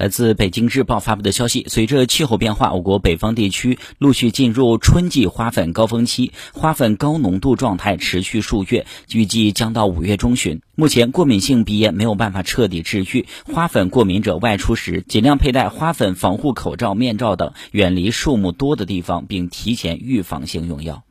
来自北京日报发布的消息随着气候变化我国北方地区陆续进入春季花粉高峰期花粉高浓度状态持续数月预计将到五月中旬。目前过敏性鼻炎没有办法彻底治愈花粉过敏者外出时尽量佩戴花粉防护口罩面罩等远离树木多的地方并提前预防性用药。